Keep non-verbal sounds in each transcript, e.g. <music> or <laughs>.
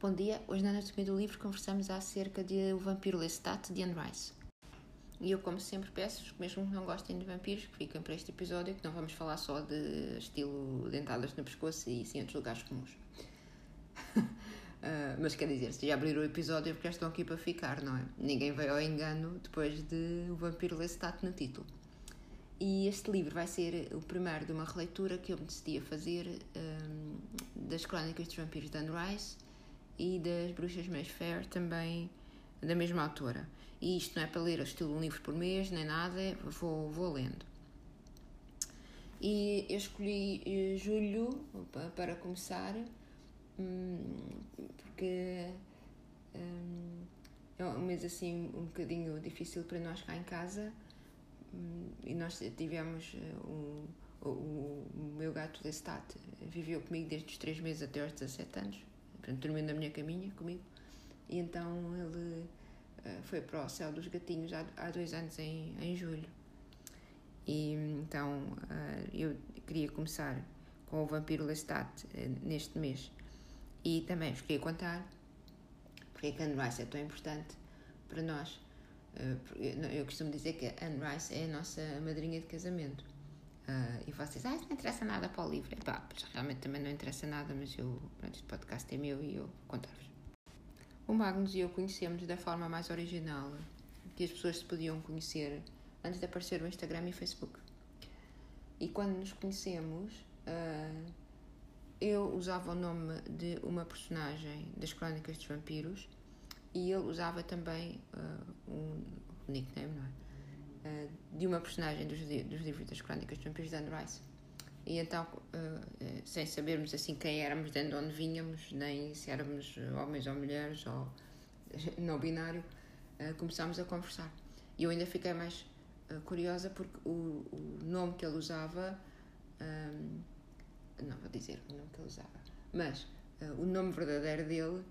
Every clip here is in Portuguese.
Bom dia, hoje na Anatomia do Livro conversamos acerca de O Vampiro Lestat de Anne Rice. E eu, como sempre, peço, mesmo que não gostem de vampiros, que fiquem para este episódio, que não vamos falar só de estilo dentadas no pescoço e sim outros lugares comuns. uh, <laughs> mas quer dizer, se já abriram o episódio é porque já estão aqui para ficar, não é? Ninguém veio ao engano depois de O Vampiro Lestat no título. E este livro vai ser o primeiro de uma releitura que eu me decidi a fazer um, das Crónicas dos Vampiros de Anne Rice e das Bruxas Mayfair, também da mesma autora. E isto não é para ler estilo um livro por mês, nem nada, vou, vou lendo. E eu escolhi eh, julho para começar, hum, porque hum, é um mês assim um bocadinho difícil para nós cá em casa. Hum, e nós tivemos um, o, o, meu gato Lestat viveu comigo desde os 3 meses até aos 17 anos portanto, dormiu na minha caminha comigo. E então ele uh, foi para o céu dos gatinhos há, há dois anos, em, em julho. E então uh, eu queria começar com o Vampiro Lestat uh, neste mês. E também vos queria contar porque é que Anne Rice é tão importante para nós. eu costumo dizer que Anne Rice é a nossa madrinha de casamento. Uh, e vocês, ah, isso não interessa nada para o livro. Epá, realmente também não interessa nada, mas eu, pronto, este podcast é meu e eu vou contar-vos. O Magnus e eu conhecemos da forma mais original que as pessoas se podiam conhecer antes de aparecer o Instagram e o Facebook. E quando nos conhecemos, uh, eu usava o nome de uma personagem das Crónicas dos Vampiros e ele usava também uh, um nickname, não é? Eh, de uma personagem dos, dos livros das Crónicas dos Vampiros de Anne Rice. E então, uh, sem sabermos assim quem éramos, de onde vinhamos, nem se éramos homens ou mulheres ou <laughs> não binário, uh, começámos a conversar. E eu ainda fiquei mais uh, curiosa porque o, o, nome que ele usava, um, não vou dizer o nome que ele usava, mas o nome verdadeiro dele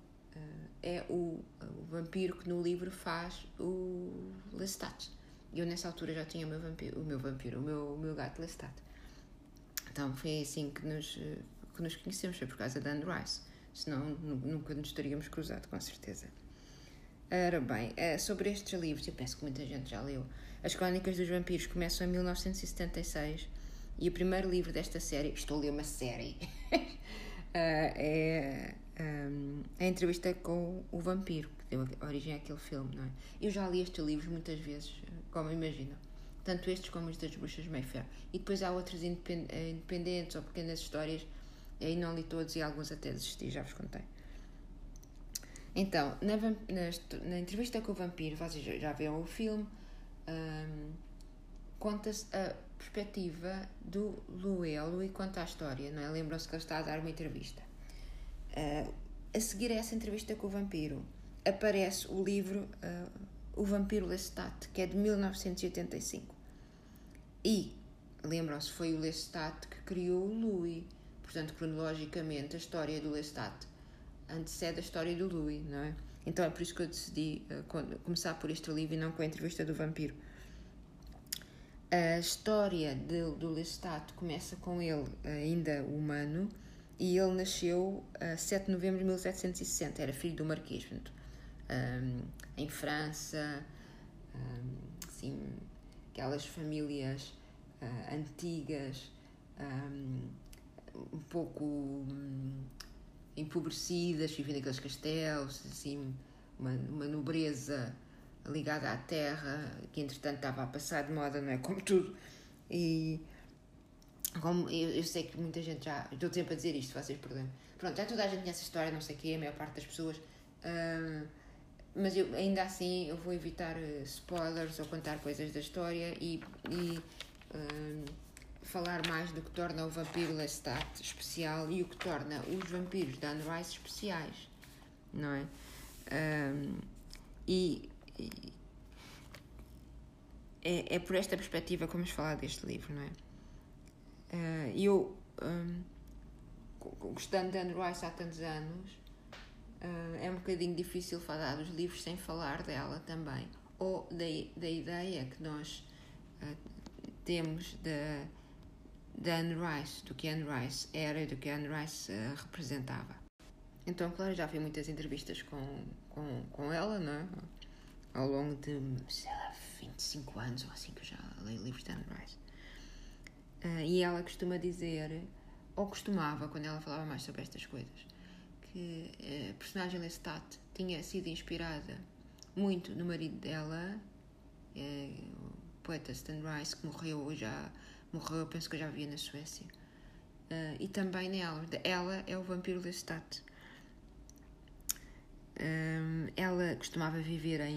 é o, o vampiro que no livro faz o Lestat. Eu nessa altura já tinha o meu vampiro, o meu, vampiro, o meu, o meu gato Lestat. Então foi assim que nos, que nos conhecemos, foi por causa da Anne Rice. Senão nunca nos teríamos cruzado, com certeza. Ora bem, eh, sobre estes livros, eu penso que muita gente já leu. As Crónicas dos Vampiros começam em 1976 e o primeiro livro desta série, estou a ler uma série, <laughs> eh, é um, a entrevista com o vampiro, que deu origem àquele filme, não é? Eu já li estes livros muitas vezes, como imagino. Tanto estes como os das Bruxas Mayfair. E depois há outros eh, independentes ou pequenas histórias. Aí não li todos e alguns até desisti, já vos contei. Então, na, na, na entrevista com o vampiro, vocês já viram o filme, um, conta-se a perspectiva do Luelo e conta a história, não é? Lembram-se que ele está a dar uma entrevista. Uh, a seguir a essa entrevista com o vampiro, aparece o livro uh, O Vampiro Lestat, que é de 1985. E, lembram-se, foi o Lestat que criou o Louis. Portanto, cronologicamente, a história do Lestat antecede a história do Louis, não é? Então é por isso que eu decidi uh, começar por este livro e não com a entrevista do vampiro. A história de, do Lestat começa com ele ainda humano e ele nasceu a 7 de novembro de 1760, era filho do Marquês, portanto, um, em França, um, assim, aquelas famílias uh, antigas, um, pouco um, empobrecidas, vivendo naqueles castelos, assim, uma, uma nobreza ligada à terra, que entretanto estava a passar de moda, não é? Como tudo. E como eu, eu, sei que muita gente já. Estou sempre a dizer isto, vocês perdoem. Pronto, já toda a gente conhece a história, não sei o quê, a maior parte das pessoas. Uh, mas eu, ainda assim eu vou evitar uh, spoilers ou contar coisas da história e, e uh, falar mais do que torna o vampiro Lestat especial e o que torna os vampiros da Rice especiais, não é? e, e é, é por esta perspectiva que vamos falar deste livro, não é? Uh, eu, um, gostando de Anne Rice há tantos anos, uh, é um bocadinho difícil falar dos livros sem falar dela também. Ou da, da ideia que nós uh, temos da, Anne Rice, do que Anne Rice era e do que Anne Rice representava. Então, claro, já vi muitas entrevistas com, com, com ela, não é? Ao longo de, sei lá, 25 anos ou assim que eu já leio livros de Anne Rice. Uh, e ela costuma dizer, ou costumava, quando ela falava mais sobre estas coisas, que a personagem Lestat tinha sido inspirada muito no marido dela, é, o poeta Stan Rice, que morreu já, morreu, penso que eu já via na Suécia. Uh, e também nela. Ela é o vampiro Lestat. Um, ela costumava viver em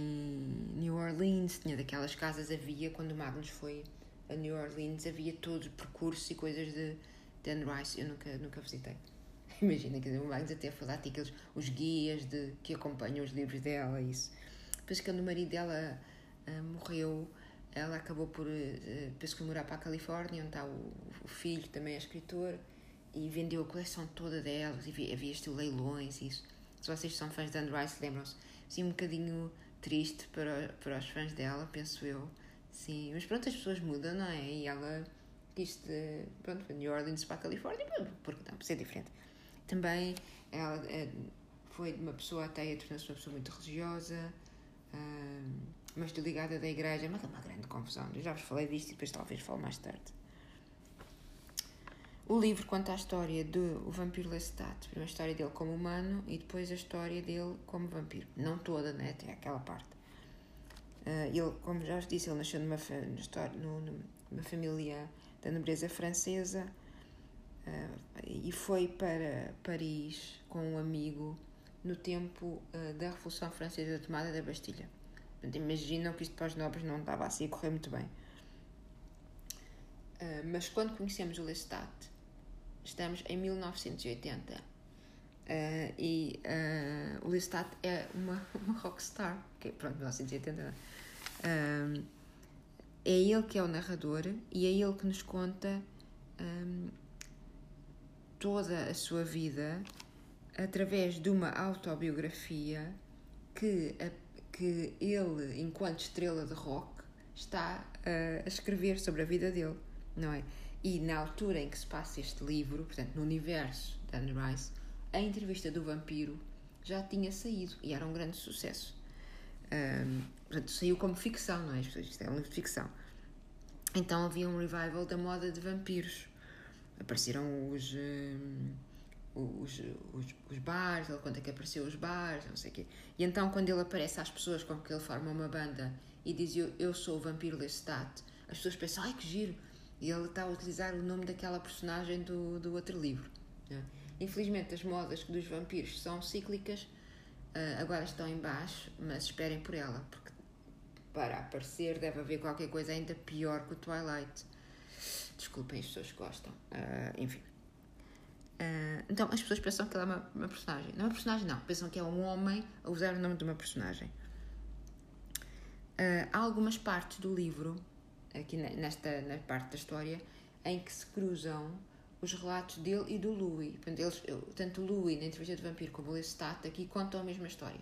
New Orleans, tinha daquelas casas, havia, quando o Magnus foi a New Orleans, havia todos percursos e coisas de Dan Rice, eu nunca, nunca visitei. <laughs> Imagina, dizer, o Magnus até foi lá, aqueles, os guias de, que acompanham os livros dela, isso. Depois que o marido dela uh, morreu, ela acabou por, uh, que morar para a Califórnia, onde está o, o, filho, também é escritor, e vendeu a coleção toda delas, e havia, havia estilo leilões isso se vocês são fãs de Anne Rice, lembram-se. Sim, um bocadinho triste para, para os fãs dela, penso eu. Sim, mas pronto, as pessoas mudam, não é? E ela quis de, pronto, de New Orleans para a Califórnia, porque não, precisa ser diferente. Também ela é, foi uma pessoa ateia, tornou-se uma pessoa muito religiosa, hum, mas ligada da igreja, mas é uma grande confusão. Eu já vos falei disto e depois talvez falo mais tarde. O livro conta a história do o vampiro Lestat, primeiro a história dele como humano e depois a história dele como vampiro. Não toda, né? Até aquela parte. Uh, ele, como já vos disse, ele nasceu numa, numa família da nobreza francesa uh, e foi para Paris com um amigo no tempo uh, da Revolução Francesa da tomada da Bastilha. Portanto, imaginam que isto para os nobres não estava assim a correr muito bem. mas quando conhecemos o Lestat, Estamos em 1980 uh, e uh, o Lestat é uma, <laughs> uma rockstar. Que, pronto, 1980. Uh, é ele que é o narrador e é ele que nos conta um, toda a sua vida através de uma autobiografia que, a, que ele, enquanto estrela de rock, está a escrever sobre a vida dele, não é? E na altura em que se passa este livro, portanto, no universo de Anne Rice, a entrevista do vampiro já tinha saído e era um grande sucesso. Um, portanto, saiu como ficção, não é? Isto é um livro de ficção. Então havia um revival da moda de vampiros. Apareceram os, um, os, os, os bares, ele conta que apareceu os bares, não sei o quê. E então, quando ele aparece às pessoas com que ele forma uma banda e diz eu, eu sou o vampiro Lestat, as pessoas pensam, ai que giro, e ele está a utilizar o nome daquela personagem do, do outro livro. Né? Infelizmente, as modas dos vampiros são cíclicas, uh, agora estão em baixo, mas esperem por ela, porque para aparecer deve haver qualquer coisa ainda pior que o Twilight. Desculpem as pessoas que gostam. Uh, enfim. Uh, então, as pessoas pensam que ela é uma, uma, personagem. Não é uma personagem, não. Pensam que é um homem a usar o nome de uma personagem. há algumas partes do livro aqui nesta na parte da história, em que se cruzam os relatos dele e do Louis. Tanto o Louis na entrevista de vampiro como o Lestat aqui contam a mesma história.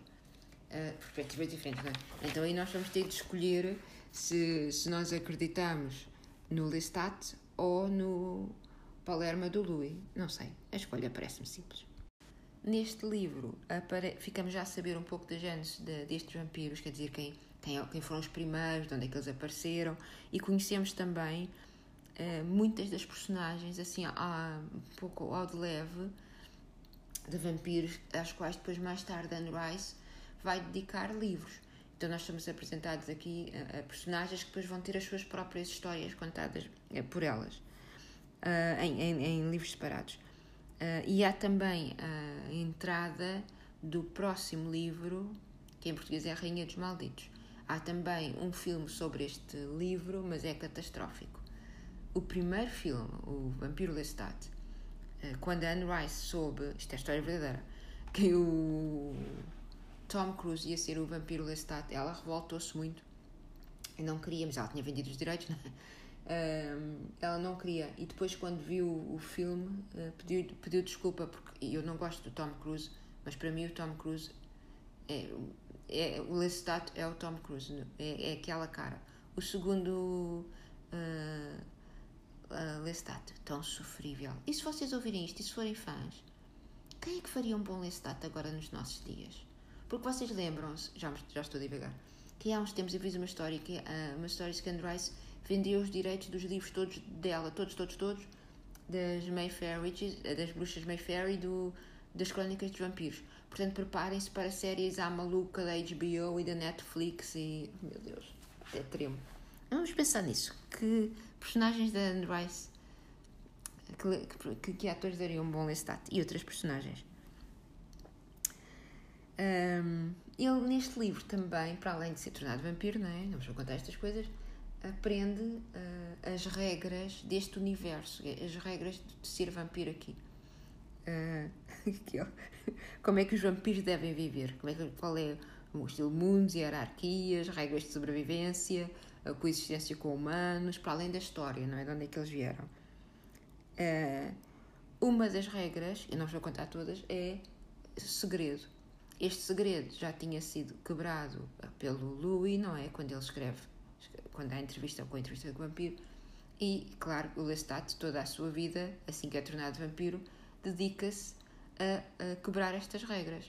Uh, perspectivas diferentes, não é? Então aí nós vamos ter de escolher se, se nós acreditamos no Lestat ou no Palerma do Louis. Não sei, a escolha parece-me simples. Neste livro apare... ficamos já a saber um pouco da gênese de, destes vampiros, quer dizer, quem quem, quem foram os primeiros, de onde é que eles apareceram, e conhecemos também uh, muitas das personagens, assim, há, um pouco ao de leve, de vampiros, às quais depois mais tarde Anne Rice vai dedicar livros. Então nós estamos apresentados aqui a, a personagens que depois vão ter as suas próprias histórias contadas uh, por elas, uh, em, em, em, livros separados. Uh, e há também a entrada do próximo livro, que em português é A Rainha dos Malditos. Há também um filme sobre este livro, mas é catastrófico. O primeiro filme, O Vampiro Lestat, eh, quando a Anne Rice soube, isto é história verdadeira, que o Tom Cruise ia ser o Vampiro Lestat, ela revoltou-se muito e não queria, mas ela tinha vendido os direitos, <laughs> não é? ela não queria. E depois, quando viu o filme, eh, pediu, pediu desculpa, porque eu não gosto do Tom Cruise, mas para mim o Tom Cruise é é, o Lestat é o Tom Cruise, é, é aquela cara. O segundo uh, uh, Lestat, tão sofrível. E se vocês ouvirem isto e se forem fãs, quem é que faria um bom Lestat agora nos nossos dias? Porque vocês lembram-se, já, já estou a divagar, que há uns tempos eu fiz uma história, que, uh, uma história de Anne Rice vendeu os direitos dos livros todos dela, todos, todos, todos, das Mayfair Witches, eh, das bruxas Mayfair e do, das crónicas dos vampiros. Portanto, preparem-se para séries à maluca da HBO e da Netflix e. Meu Deus, até tremo. Vamos pensar nisso. Que personagens da Anne Rice que, que, que atores dariam um bom Lestat e outras personagens. Um, ele, neste livro, também, para além de ser tornado vampiro, não é? Não vou contar estas coisas, aprende uh, as regras deste universo, as regras de ser vampiro aqui. <laughs> Uh, como é que os vampiros devem viver? Como é que, qual é o estilo mundos, hierarquias, regras de sobrevivência, a coexistência com humanos, para além da história, não é? De onde é que eles vieram. Uh, uma das regras, eu não vou contar todas, é segredo. Este segredo já tinha sido quebrado pelo Louis, não é? Quando ele escreve, quando há entrevista com a entrevista com o vampiro. E, claro, o Lestat, toda a sua vida, assim que é tornado vampiro, dedica-se a, a, quebrar estas regras.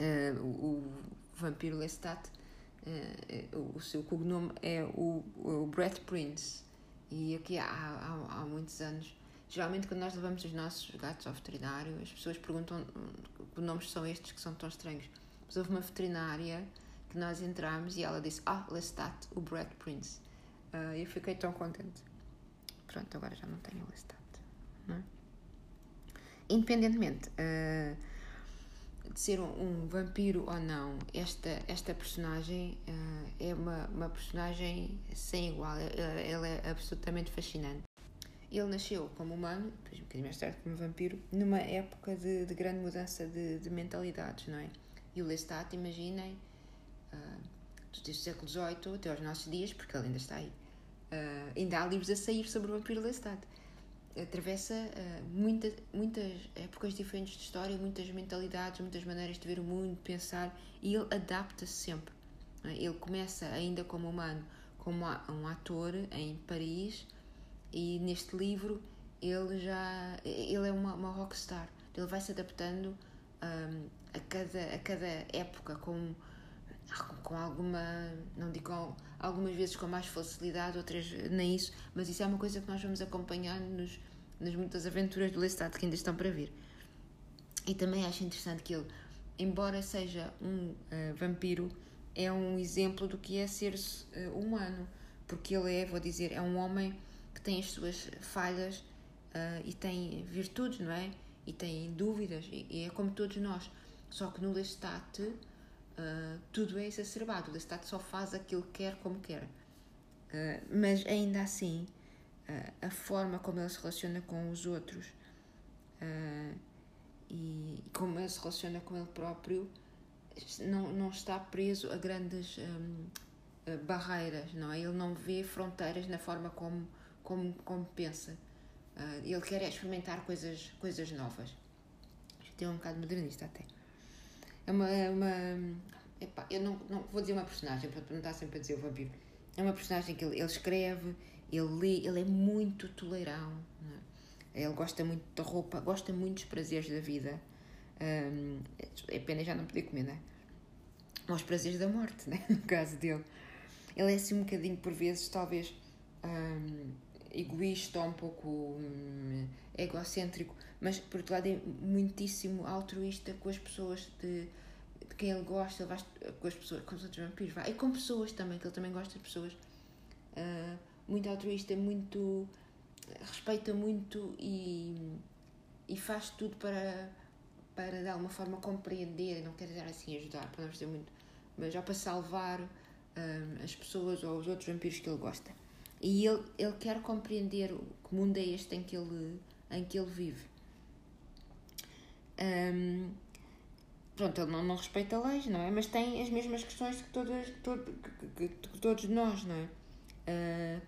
Uh, o, o, vampiro Lestat, uh, o seu cognome é o, o Brett Prince. E aqui há, há, há muitos anos, geralmente quando nós levamos os nossos gatos ao veterinário, as pessoas perguntam que nomes são estes que são tão estranhos. Mas houve uma veterinária que nós entramos e ela disse: Ah, Lestat, o Brad Prince. Uh, eu fiquei tão contente. Pronto, agora já não tenho Lestat. É? Independentemente. Uh, de ser um, um, vampiro ou não, esta, esta personagem uh, é uma, uma personagem sem igual. Ela é absolutamente fascinante. Ele nasceu como humano, depois um bocadinho mais tarde como vampiro, numa época de, de grande mudança de, de, mentalidades, não é? E o Lestat, imaginem, uh, desde o século XVIII até aos nossos dias, porque ele ainda está aí, uh, ainda há livros a sair sobre o vampiro Lestat atravessa uh, muita, muitas épocas diferentes de história, muitas mentalidades, muitas maneiras de ver o mundo, de pensar, e ele adapta-se sempre. É? Ele começa ainda como humano, como um ator em Paris, e neste livro ele já ele é uma, uma rockstar. Ele vai se adaptando um, a, cada, a cada época com, com alguma, não digo algumas vezes com mais facilidade, outras nem isso, mas isso é uma coisa que nós vamos acompanhando nos, nas muitas aventuras do Lestat que ainda estão para vir. E também acho interessante que ele, embora seja um uh, vampiro, é um exemplo do que é ser uh, humano, porque ele é, vou dizer, é um homem que tem as suas falhas uh, e tem virtudes, não é? E tem dúvidas, e, e é como todos nós. Só que no Lestat tudo é exacerbado. O Lestat só faz aquilo que quer como quer. mas ainda assim, uh, a forma como ele se relaciona com os outros uh, e como ele se relaciona com ele próprio não, não está preso a grandes um, barreiras, não é? Ele não vê fronteiras na forma como, como, como pensa. Uh, ele quer experimentar coisas, coisas novas. Tem um bocado modernista até. É uma. É uma epá, eu não, não vou dizer uma personagem, para não estar sempre a dizer o vampiro. É uma personagem que ele, ele escreve, ele lê, ele é muito toleirão. É? Ele gosta muito da roupa, gosta muito dos prazeres da vida. Um, é pena já não poder comer, não é? Ou os prazeres da morte, <laughs> né? no caso dele. Ele é assim um bocadinho, por vezes, talvez um, egoísta um pouco um, egocêntrico, mas por outro lado é muitíssimo altruísta com as pessoas de, de quem ele gosta, ele vai, com as pessoas, com os outros vampiros, vai. e com pessoas também, que ele também gosta de pessoas. Uh, muito altruísta, muito. respeita muito e, e faz tudo para, para de alguma forma compreender, não quer dizer assim ajudar, para não dizer muito, mas já para salvar um, as pessoas ou os outros vampiros que ele gosta. E ele, ele quer compreender que mundo é este em que ele, em que ele vive. Um, pronto, ele não, não respeita leis, não é? Mas tem as mesmas questões que, todas, que, que, que todos nós, não é? Uh,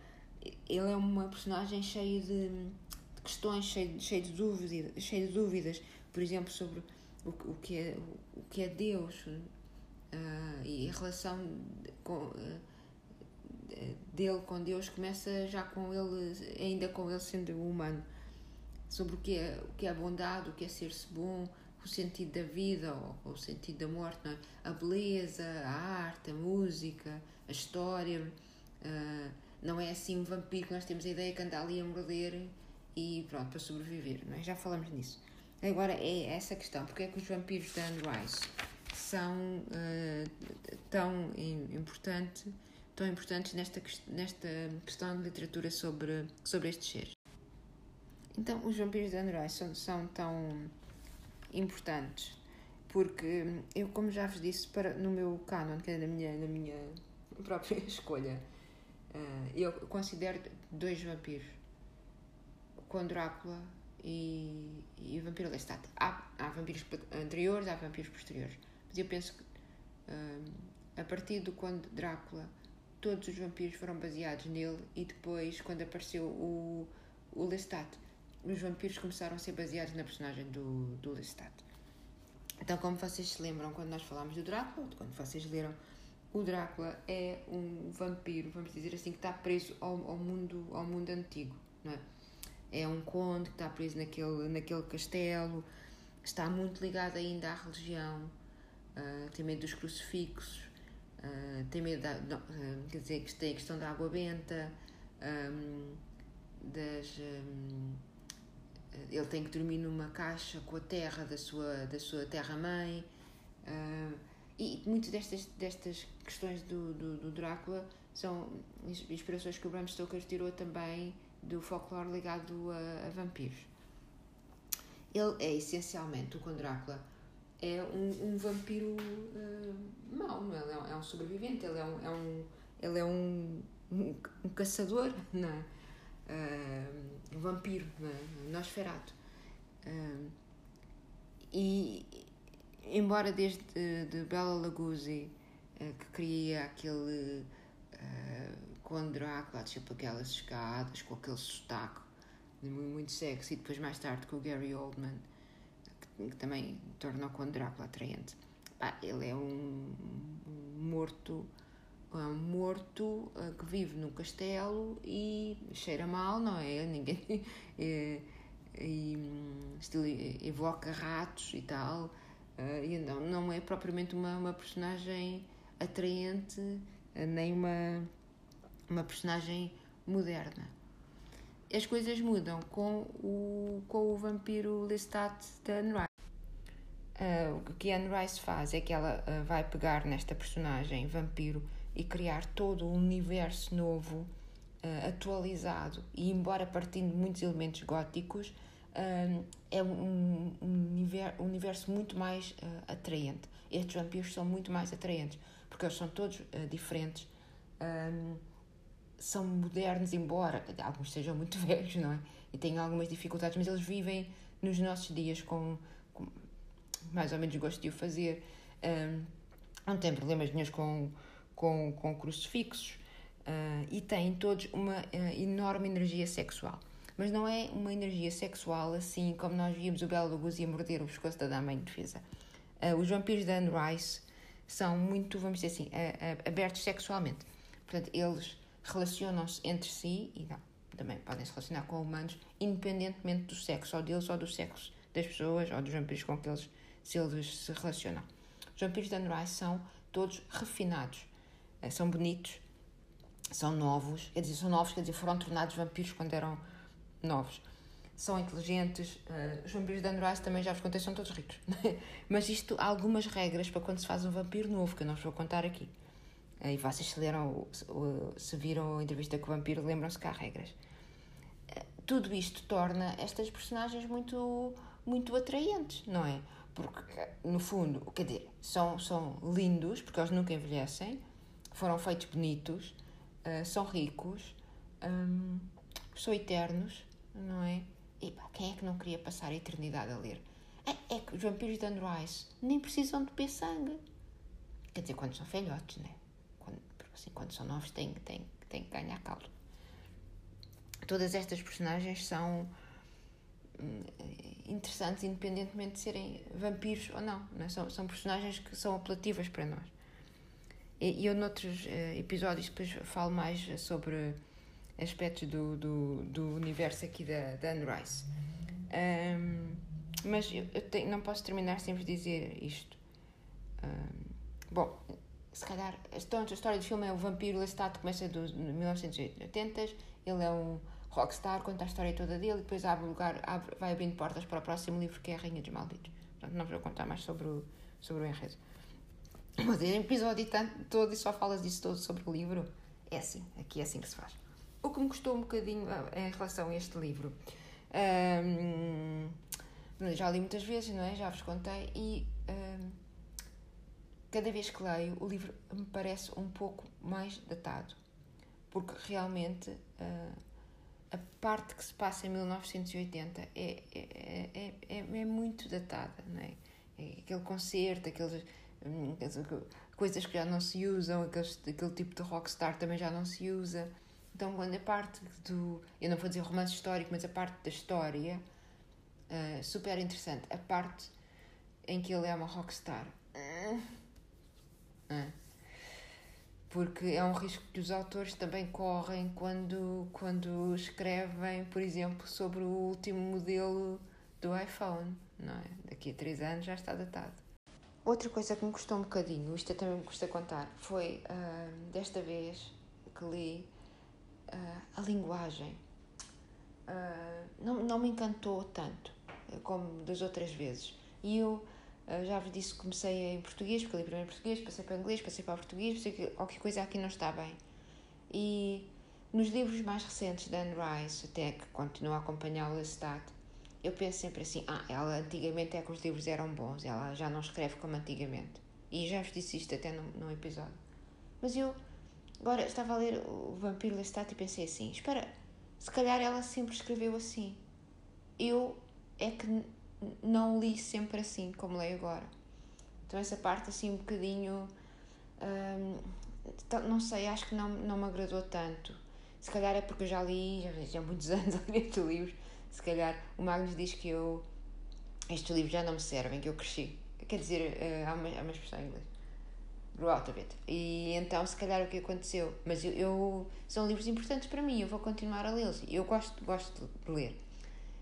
ele é uma personagem cheia de, de questões, cheia, cheia, de dúvidas, cheia de dúvidas, por exemplo, sobre o, o, que, é, o, o que é Deus uh, e a relação com, uh, dele com Deus começa já com ele, ainda com ele sendo humano. sobre o que é, o que é a bondade, o que é ser-se bom, o sentido da vida ou, o sentido da morte, é? a beleza, a arte, a música, a história. Uh, não é assim um vampiro que nós temos a ideia que anda ali a morder e pronto, para sobreviver, não é? Já falamos nisso. Agora é essa questão, porque é que os vampiros de Anne Rice são uh, tão importante, tão importantes nesta, nesta questão de literatura sobre, sobre estes seres? Então, os vampiros de Rice são, são tão importantes porque eu, como já vos disse, para, no meu canon, que é na minha, na minha <laughs> própria escolha, uh, eu considero dois vampiros com Drácula e, e o vampiro Lestat. Há, há vampiros anteriores, há vampiros posteriores. Mas eu penso que uh, a partir do quando Drácula, todos os vampiros foram baseados nele e depois, quando apareceu o, o Lestat, os vampiros começaram a ser baseados na personagem do, do Lestat. Então, como vocês se lembram, quando nós falámos do Drácula, quando vocês leram, o Drácula é um vampiro, vamos dizer assim, que está preso ao, ao mundo, ao mundo antigo, não é? é um conde que está preso naquele, naquele castelo, está muito ligado ainda à religião, uh, tem medo dos crucifixos, uh, tem medo da, não, uh, quer dizer, que tem a questão da água benta, um, das, um, ele tem que dormir numa caixa com a terra da sua, da sua terra-mãe. e muitas destas, destas questões do, do, do Drácula são inspirações que o Bram Stoker tirou também do folclore ligado a, a vampiros. Ele é essencialmente, o Conde Drácula, é um, um vampiro uh, mau, não é? É, é um sobrevivente, ele é um, é um, ele é um, um, um caçador, não é? Uh, um vampiro, não é? Nosferatu. Uh, e, embora desde de Bela Lugosi, uh, que cria aquele com Drácula, desceu por aquelas escadas, com aquele sotaque muito sexy, e depois mais tarde com o Gary Oldman, que, também torna o Conde Drácula atraente. Ele é um, morto, um morto uh, que vive no castelo e cheira mal, não é? <laughs> Ninguém. e, e estilo, evoca ratos e tal. E não, não é propriamente uma, uma personagem atraente, nem uma uma personagem moderna. As coisas mudam com o, com o vampiro Lestat de Rice. Uh, o que Anne Rice faz é que ela uh, vai pegar nesta personagem vampiro e criar todo um universo novo, uh, atualizado, e embora partindo de muitos elementos góticos, é um, um, universo muito mais atraente. Estes vampiros são muito mais atraentes, porque eles são todos diferentes são modernos, embora alguns sejam muito <laughs> velhos, não é? E tenham algumas dificuldades, mas eles vivem nos nossos dias com, com mais ou menos gosto de o fazer. Um, não têm problemas nenhum com, com, com crucifixos uh, e têm todos uma uh, enorme energia sexual. Mas não é uma energia sexual assim como nós víamos o Belo Lugosi a morder o pescoço da dama em defesa. Uh, os vampiros da Anne Rice são muito, vamos dizer assim, abertos sexualmente. Portanto, eles relacionam-se entre si e não, também podem se relacionar com humanos, independentemente do sexo, ou deles, ou do sexo das pessoas, ou dos vampiros com que eles se, eles se relacionam. Os vampiros da Andrai são todos refinados, eh, são bonitos, são novos, quer dizer, são novos, quer dizer, foram tornados vampiros quando eram novos. São inteligentes, os vampiros da Andrai também já vos contei, são todos ricos. <laughs> Mas isto há algumas regras para quando se faz um vampiro novo, que eu não vos vou contar aqui. E vocês se leram, se viram a entrevista com o vampiro, lembram-se que há regras. Tudo isto torna estas personagens muito, muito atraentes, não é? Porque, no fundo, quer dizer, são, são lindos, porque eles nunca envelhecem, foram feitos bonitos, uh, são ricos, um, são eternos, não é? E pá, quem é que não queria passar a eternidade a ler? É, é que os vampiros de Andrew nem precisam de beber sangue. Quer dizer, quando são velhotes, não é? assim, quando são novos, têm, têm, têm que ganhar caldo. Todas estas personagens são hum, interessantes, independentemente de serem vampiros ou não. não é? são, são personagens que são apelativas para nós. E, eu, noutros uh, episódios, depois falo mais sobre aspectos do, do, do universo aqui da, da Anne Rice. Um, mas eu, eu tenho, não posso terminar sem vos dizer isto. Um, bom, se calhar, a história do filme é o vampiro Lestat, começa dos 1980, ele é um rockstar, conta a história toda dele e depois abre lugar, abre, vai abrindo portas para o próximo livro que é a Rainha dos Malditos. Portanto, não vou contar mais sobre o, sobre o enredo. Mas em episódio todo e só falas disso todo sobre o livro. É assim, aqui é assim que se faz. O que me custou um bocadinho ah, em relação a este livro. Um, já li muitas vezes, não é? Já vos contei. E um, cada vez que leio, o livro me parece um pouco mais datado. Porque realmente uh, a parte que se passa em 1980 é, é, é, é, é muito datada, não é? é aquele concerto, aqueles, hum, coisas que já não se usam, aqueles, aquele tipo de rockstar também já não se usa. Então, quando a parte do. Eu não vou dizer romance histórico, mas a parte da história, uh, super interessante. A parte em que ele é uma rockstar. Uh, uh, porque é um risco que os autores também correm quando, quando escrevem, por exemplo, sobre o último modelo do iPhone. Não é? Daqui a três anos já está datado. Outra coisa que me custou um bocadinho, isto também me custa contar, foi uh, desta vez que li uh, a linguagem. Uh, não, não me encantou tanto como das outras vezes. E eu Uh, já vos disse que comecei em português, porque li primeiro português, passei para inglês, passei para português, pensei que qualquer coisa aqui não está bem. E nos livros mais recentes da Anne Rice, até que continuo a acompanhar o Lestat, eu penso sempre assim: ah, ela antigamente é que os livros eram bons, ela já não escreve como antigamente. E já vos disse isto até num, num episódio. Mas eu agora estava a ler o Vampiro Lestat e pensei assim: espera, se calhar ela sempre escreveu assim. Eu é que não li sempre assim como leio agora. Então essa parte assim um bocadinho hum, não sei, acho que não, não me agradou tanto. Se calhar é porque eu já li, já, há muitos <laughs> anos a ler estes livros, se calhar o Magnus diz que eu estes livros já não me servem, que eu cresci. Quer dizer, uh, há, uma, há uma expressão em inglês. Grew out of it. E então, se calhar, o que aconteceu? Mas eu, eu são livros importantes para mim, eu vou continuar a lê-los. Eu gosto, gosto de ler.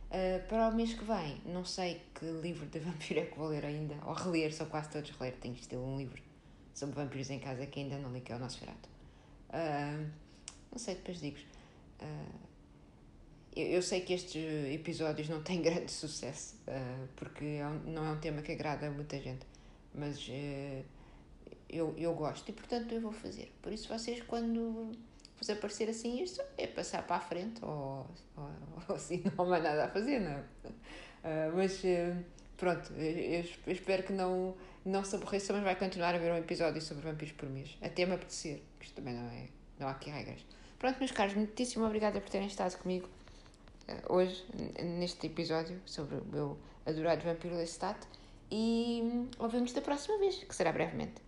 Uh, para o mês que vem, não sei que livro de <laughs> vampiro é que vou ler ainda, ou reler, são quase todos reler. Tenho estilo um livro sobre vampiros em casa que ainda não li, que é o nosso Uh, ah, não sei, depois digo. Uh, eu, eu, sei que estes episódios não têm <laughs> grande sucesso, uh, porque é um, não é um tema que agrada a muita gente, mas eu, eu gosto e, portanto, eu vou fazer. Por isso, vocês, quando vos aparecer assim isto, é passar para a frente ou, ou, ou assim, <laughs> não há mais nada a fazer, não é? Uh, mas uh, pronto, eu, eu, espero que não, não se aborreça, mas vai continuar a haver um episódio sobre vampiros por mês, até me apetecer, que isto também não é, não há aqui regras. Pronto, meus caros, muitíssimo obrigada por terem estado comigo uh, hoje, neste episódio sobre o meu adorado vampiro Lestat, e ouvimos da próxima vez, que será brevemente.